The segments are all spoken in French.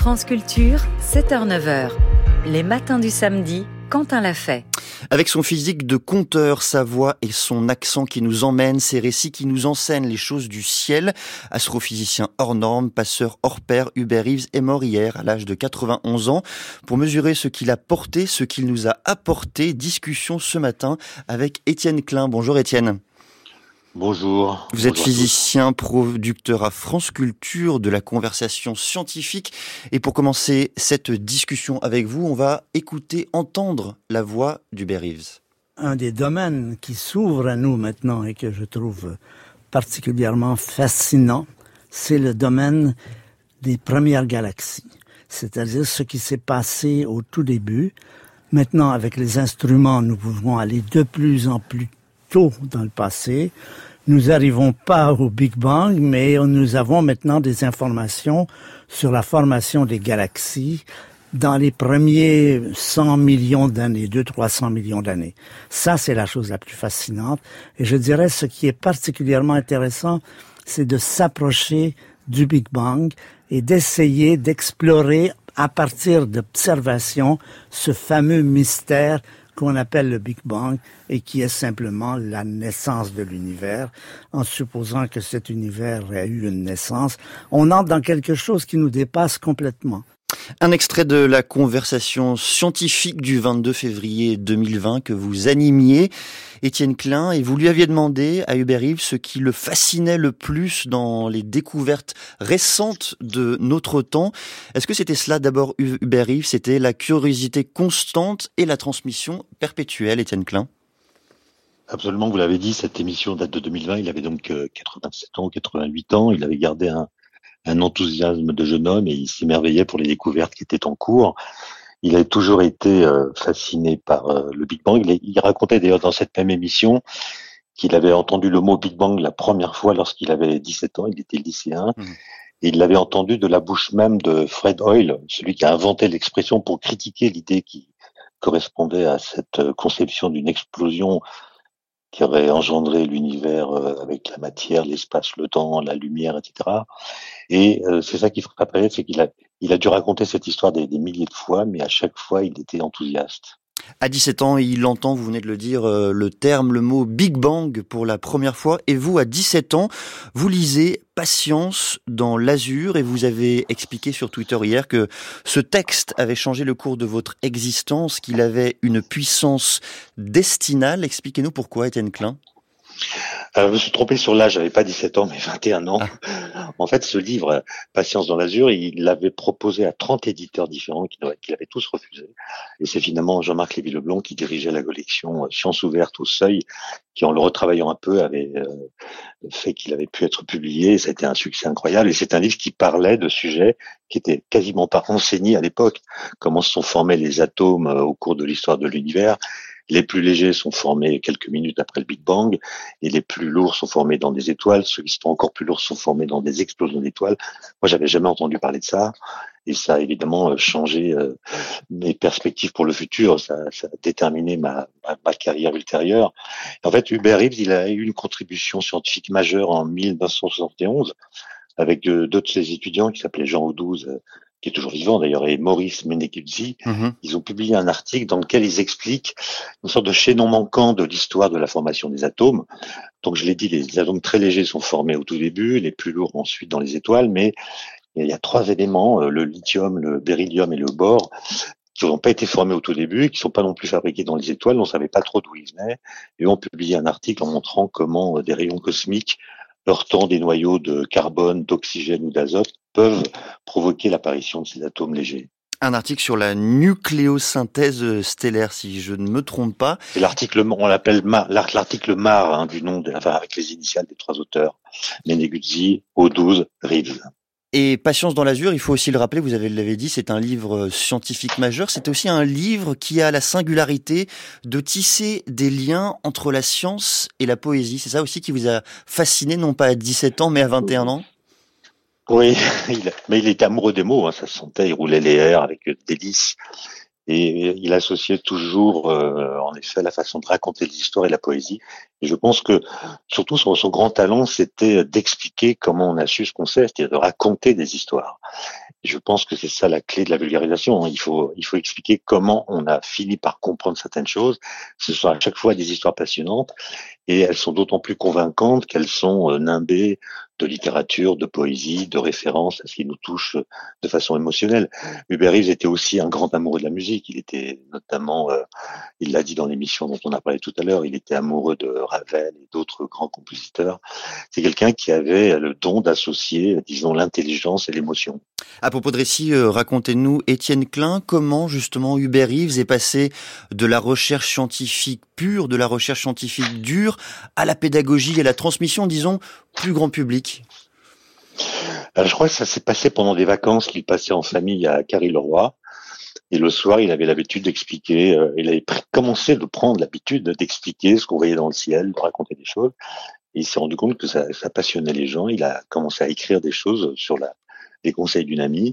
France Culture, 7h-9h. Les matins du samedi, Quentin l'a fait. Avec son physique de conteur, sa voix et son accent qui nous emmènent, ses récits qui nous enseignent les choses du ciel, astrophysicien hors norme, passeur hors pair, Hubert Reeves est mort hier à l'âge de 91 ans. Pour mesurer ce qu'il a porté, ce qu'il nous a apporté, discussion ce matin avec Étienne Klein. Bonjour Étienne. Bonjour. Vous êtes physicien, producteur à France Culture de la conversation scientifique. Et pour commencer cette discussion avec vous, on va écouter, entendre la voix du Reeves. Un des domaines qui s'ouvre à nous maintenant et que je trouve particulièrement fascinant, c'est le domaine des premières galaxies. C'est-à-dire ce qui s'est passé au tout début. Maintenant, avec les instruments, nous pouvons aller de plus en plus tôt dans le passé. Nous n'arrivons pas au Big Bang, mais nous avons maintenant des informations sur la formation des galaxies dans les premiers 100 millions d'années, 200-300 millions d'années. Ça, c'est la chose la plus fascinante. Et je dirais, ce qui est particulièrement intéressant, c'est de s'approcher du Big Bang et d'essayer d'explorer à partir d'observations ce fameux mystère qu'on appelle le Big Bang et qui est simplement la naissance de l'univers. En supposant que cet univers ait eu une naissance, on entre dans quelque chose qui nous dépasse complètement. Un extrait de la conversation scientifique du 22 février 2020 que vous animiez, Étienne Klein, et vous lui aviez demandé à Hubert Reeves ce qui le fascinait le plus dans les découvertes récentes de notre temps. Est-ce que c'était cela d'abord Hubert Reeves C'était la curiosité constante et la transmission perpétuelle, Étienne Klein? Absolument, vous l'avez dit, cette émission date de 2020. Il avait donc 87 euh, ans, 88 ans. Il avait gardé un, un enthousiasme de jeune homme et il s'émerveillait pour les découvertes qui étaient en cours. Il a toujours été euh, fasciné par euh, le Big Bang. Il, racontait d'ailleurs dans cette même émission qu'il avait entendu le mot Big Bang la première fois lorsqu'il avait 17 ans, il était lycéen, mmh. et il l'avait entendu de la bouche même de Fred Hoyle, celui qui a inventé l'expression pour critiquer l'idée qui correspondait à cette euh, conception d'une explosion qui aurait engendré l'univers euh, avec la matière, l'espace, le temps, la lumière, etc. Et euh, c'est ça qui frappait, c'est qu'il a, dû raconter cette histoire des, milliers de fois, mais à chaque fois, il était enthousiaste. À 17 ans, il entend, vous venez de le dire, euh, le terme, le mot Big Bang pour la première fois. Et vous, à 17 ans, vous lisez Patience dans l'azur et vous avez expliqué sur Twitter hier que ce texte avait changé le cours de votre existence, qu'il avait une puissance destinale. Expliquez-nous pourquoi, Étienne Klein. Euh, je me suis trompé sur l'âge, j'avais pas 17 ans, mais 21 ans. Ah. En fait, ce livre, Patience dans l'azur, il l'avait proposé à 30 éditeurs différents qui, qui l'avaient tous refusé. Et c'est finalement Jean-Marc Lévy-Leblond qui dirigeait la collection euh, Science ouverte au seuil, qui en le retravaillant un peu avait euh, fait qu'il avait pu être publié. C'était un succès incroyable. Et c'est un livre qui parlait de sujets qui étaient quasiment pas enseignés à l'époque. Comment se sont formés les atomes au cours de l'histoire de l'univers les plus légers sont formés quelques minutes après le Big Bang et les plus lourds sont formés dans des étoiles. Ceux qui sont encore plus lourds sont formés dans des explosions d'étoiles. Moi, j'avais jamais entendu parler de ça et ça a évidemment euh, changé euh, mes perspectives pour le futur. Ça, ça a déterminé ma, ma, carrière ultérieure. En fait, Hubert Reeves, il a eu une contribution scientifique majeure en 1971 avec deux de ses étudiants qui s'appelaient Jean Audouze qui est toujours vivant d'ailleurs, et Maurice Menekuzzi, mhm. ils ont publié un article dans lequel ils expliquent une sorte de chaînon manquant de l'histoire de la formation des atomes. Donc je l'ai dit, les atomes très légers sont formés au tout début, les plus lourds ensuite dans les étoiles, mais il y a trois éléments, euh, le lithium, le beryllium et le bore, qui n'ont pas été formés au tout début, qui sont pas non plus fabriqués dans les étoiles, on savait pas trop d'où ils venaient, et on publié un article en montrant comment euh, des rayons cosmiques heurtant des noyaux de carbone, d'oxygène ou d'azote peuvent provoquer l'apparition de ces atomes légers. Un article sur la nucléosynthèse stellaire, si je ne me trompe pas. C'est l'article, on l'appelle l'article MAR, hein, du nom, de, enfin, avec les initiales des trois auteurs, Meneguzzi, O12, Reeves. Et Patience dans l'azur, il faut aussi le rappeler, vous l'avez dit, c'est un livre scientifique majeur. C'est aussi un livre qui a la singularité de tisser des liens entre la science et la poésie. C'est ça aussi qui vous a fasciné, non pas à 17 ans, mais à 21 ans? Oui, mais il était amoureux des mots, hein, ça se sentait, il roulait les airs avec délice. Et il associait toujours, euh, en effet, la façon de raconter l'histoire et la poésie. Et je pense que, surtout, son, grand talent, c'était d'expliquer comment on a su ce qu'on sait, c'est-à-dire de raconter des histoires. je pense que c'est ça la clé de la vulgarisation. Il faut, il faut expliquer comment on a fini par comprendre certaines choses. Ce sont à chaque fois des histoires passionnantes et elles sont d'autant plus convaincantes qu'elles sont euh, nimbées de littérature, de poésie, de références à ce qui nous touche de façon émotionnelle. Hubert Reeves était aussi un grand amoureux de la musique. Il était notamment, euh, il l'a dit dans l'émission dont on a parlé tout à l'heure, il était amoureux de Ravel et d'autres grands compositeurs. C'est quelqu'un qui avait le don d'associer, disons, l'intelligence et l'émotion. À propos de récit, euh, racontez-nous, Étienne Klein, comment justement Hubert Reeves est passé de la recherche scientifique pure, de la recherche scientifique dure, à la pédagogie et la transmission, disons, plus grand public Je crois que ça s'est passé pendant des vacances qu'il passait en famille à Carry-le-Roi. Et le soir, il avait l'habitude d'expliquer, euh, il avait commencé de prendre l'habitude d'expliquer ce qu'on voyait dans le ciel, de raconter des choses. Et il s'est rendu compte que ça, ça, passionnait les gens. Il a commencé à écrire des choses sur la, les conseils d'une amie.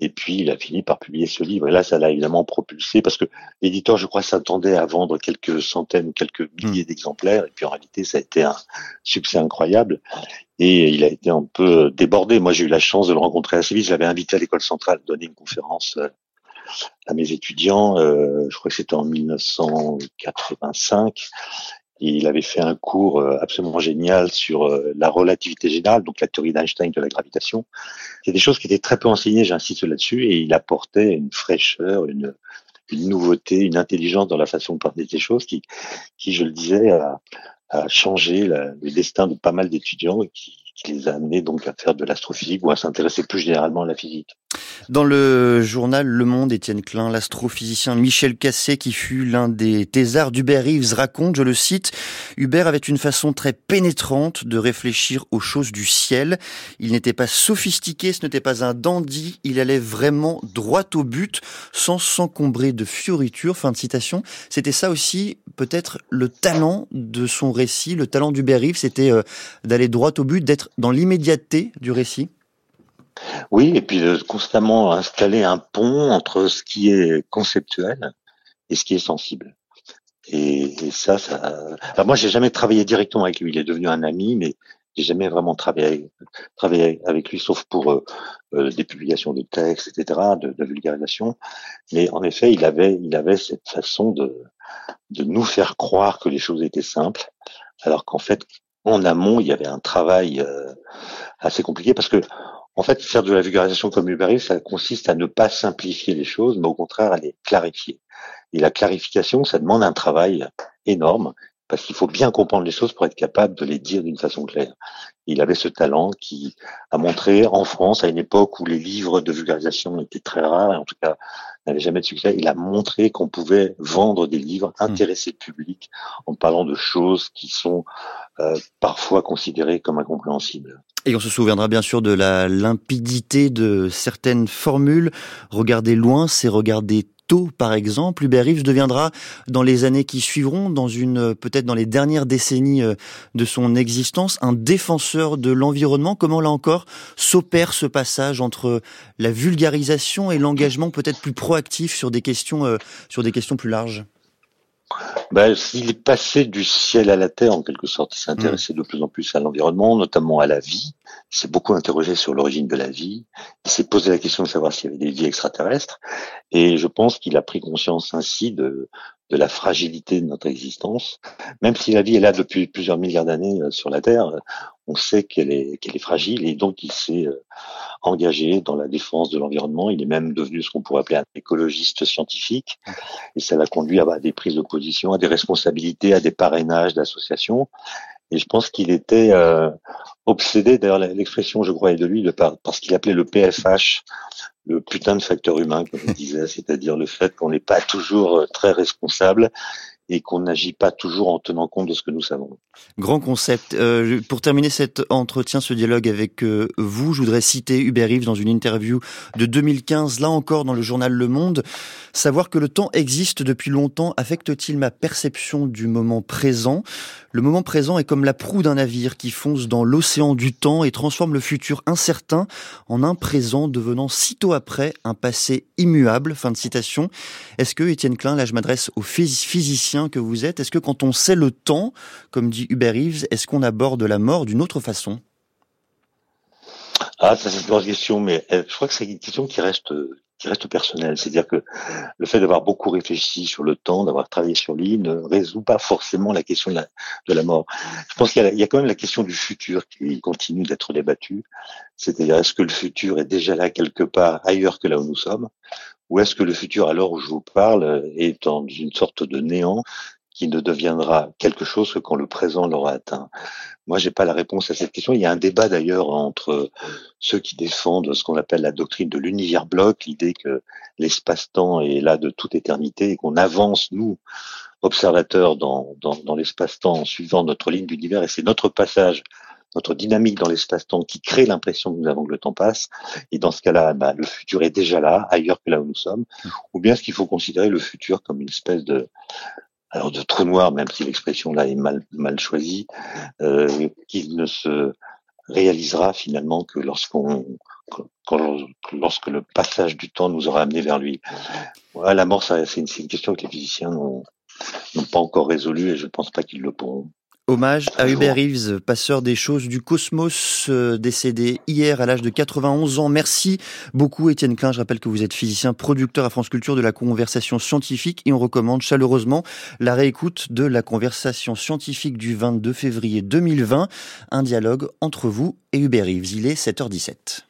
Et puis, il a fini par publier ce livre. Et là, ça l'a évidemment propulsé parce que l'éditeur, je crois, s'attendait à vendre quelques centaines quelques milliers hmm. d'exemplaires. Et puis, en réalité, ça a été un succès incroyable. Et il a été un peu débordé. Moi, j'ai eu la chance de le rencontrer assez vite. Je l'avais invité à l'école centrale donner une conférence euh, à mes étudiants. Euh, je crois que c'était en 1985 il avait fait un cours euh, absolument génial sur euh, la relativité générale, donc la théorie d'Einstein de la gravitation. C'est des choses qui étaient très peu enseignées, j'insiste là-dessus, et il apportait une fraîcheur, une, nouveauté, une intelligence dans la façon de parler des choses qui, je le disais, a, changé le destin de pas mal d'étudiants et qui, qui les a amenés donc à faire de l'astrophysique ou à s'intéresser plus généralement à la physique. Dans le journal Le Monde, Étienne Klein, l'astrophysicien Michel Cassé, qui fut l'un des thésards d'Hubert Reeves, raconte, je le cite, Hubert avait une façon très pénétrante de réfléchir aux choses du ciel. Il n'était pas sophistiqué, ce n'était pas un dandy, il allait vraiment droit au but, sans s'encombrer de fioritures. Fin de citation. C'était ça aussi, peut-être, le talent de son récit, le talent d'Hubert Reeves, c'était euh, d'aller droit au but, d'être dans l'immédiateté du récit. Oui, et puis de constamment installer un pont entre ce qui est conceptuel et ce qui est sensible. Et, ça, ça. Alors moi, j'ai jamais travaillé directement avec lui. Il est devenu un ami, mais j'ai jamais vraiment travaillé, avec lui, sauf pour euh, euh, des publications de textes, etc., de, vulgarisation. Mais en effet, il avait, cette façon de nous faire croire que les choses étaient simples, alors qu'en fait, en amont, il y avait un travail euh, assez compliqué parce que en fait, faire de la vulgarisation comme Uber ça consiste à ne pas simplifier les choses, mais au contraire à les clarifier. Et la clarification, ça demande un travail énorme, parce qu'il faut bien comprendre les choses pour être capable de les dire d'une façon claire. il avait ce talent qui a montré en France, à une époque où les livres de vulgarisation étaient très rares, et en tout cas n'avaient jamais de succès, il a montré qu'on pouvait vendre des livres, mmh. intéresser le public en parlant de choses qui sont euh, parfois considérées comme incompréhensibles. Et on se souviendra bien sûr de la limpidité de certaines formules. Regarder loin, c'est regarder tôt, par exemple. Hubert Reeves deviendra, dans les années qui suivront, dans une, peut-être dans les dernières décennies euh, de son existence, un défenseur de l'environnement. Comment, là encore, s'opère ce passage entre la vulgarisation et l'engagement peut-être plus proactif sur des questions, euh, sur des questions plus larges? Ben, Il est passé du ciel à la terre en quelque sorte. Il s'est intéressé mm. de plus en plus à l'environnement, notamment à la vie. Il s'est beaucoup interrogé sur l'origine de la vie. Il s'est posé la question de savoir s'il y avait des vies extraterrestres. Et je pense qu'il a pris conscience ainsi de, de la fragilité de notre existence. Même si la vie est là depuis plusieurs milliards d'années euh, sur la Terre, euh, on sait qu'elle est, qu'elle est fragile et donc il s'est euh, engagé dans la défense de l'environnement. Il est même devenu ce qu'on pourrait appeler un écologiste scientifique et ça l'a conduit à des prises de position, à des responsabilités, à des parrainages d'associations. Et je pense qu'il était obsédé, d'ailleurs l'expression je crois est de lui, de par, parce qu'il appelait le PFH, le putain de facteur humain, comme il disait, c'est-à-dire le fait qu'on n'est pas toujours euh, très responsable et qu'on n'agit pas toujours en tenant compte de ce que nous savons. Grand concept. Euh, pour terminer cet entretien, ce dialogue avec euh, vous, je voudrais citer Hubert Reeves dans une interview de 2015, là encore dans le journal Le Monde. Savoir que le temps existe depuis longtemps affecte-t-il ma perception du moment présent? Le moment présent est comme la proue d'un navire qui fonce dans l'océan du temps et transforme le futur incertain en un présent devenant sitôt après un passé immuable. Fin de citation. Est-ce que, Étienne Klein, là je m'adresse aux physiciens que vous êtes, est-ce que quand on sait le temps, comme dit Hubert Reeves, est-ce qu'on aborde la mort d'une autre façon? Ah, ça c'est une grosse question, mais euh, je crois que c'est une question qui reste reste personnelle. C'est-à-dire que le fait d'avoir beaucoup réfléchi sur le temps, d'avoir travaillé sur lui, ne résout pas forcément la question de la, mort. Je pense qu'il y, y, a quand même la question du futur qui continue d'être débattue. C'est-à-dire, est-ce que le futur est déjà là quelque part ailleurs que là où nous sommes? Ou est-ce que le futur, à l'heure où je vous parle, est dans une sorte de néant qui ne deviendra quelque chose que quand le présent l'aura atteint. Moi, j'ai pas la réponse à cette question. Il y a un débat d'ailleurs entre ceux qui défendent ce qu'on appelle la doctrine de l'univers bloc, l'idée que l'espace-temps est là de toute éternité et qu'on avance, nous, observateurs, dans, dans, l'espace-temps en suivant notre ligne d'univers et c'est notre passage notre dynamique dans l'espace-temps qui crée l'impression que nous avons que le temps passe. Et dans ce cas-là, bah, le futur est déjà là, ailleurs que là où nous sommes. Ou bien est-ce qu'il faut considérer le futur comme une espèce de, alors de trou noir, même si l'expression là est mal, choisie, euh, qu'il ne se réalisera finalement que lorsqu'on lorsque le passage du temps nous aura amené vers lui. La mort, c'est une, une, question que les physiciens n'ont pas encore résolue et je ne pense pas qu'ils le pourront. Hommage à Hubert Reeves, passeur des choses du cosmos, euh, décédé hier à l'âge de 91 ans. Merci beaucoup Étienne Klein. Je rappelle que vous êtes physicien, producteur à France Culture de la conversation scientifique et on recommande chaleureusement la réécoute de la conversation scientifique du 22 février 2020. Un dialogue entre vous et Hubert Reeves. Il est 7h17.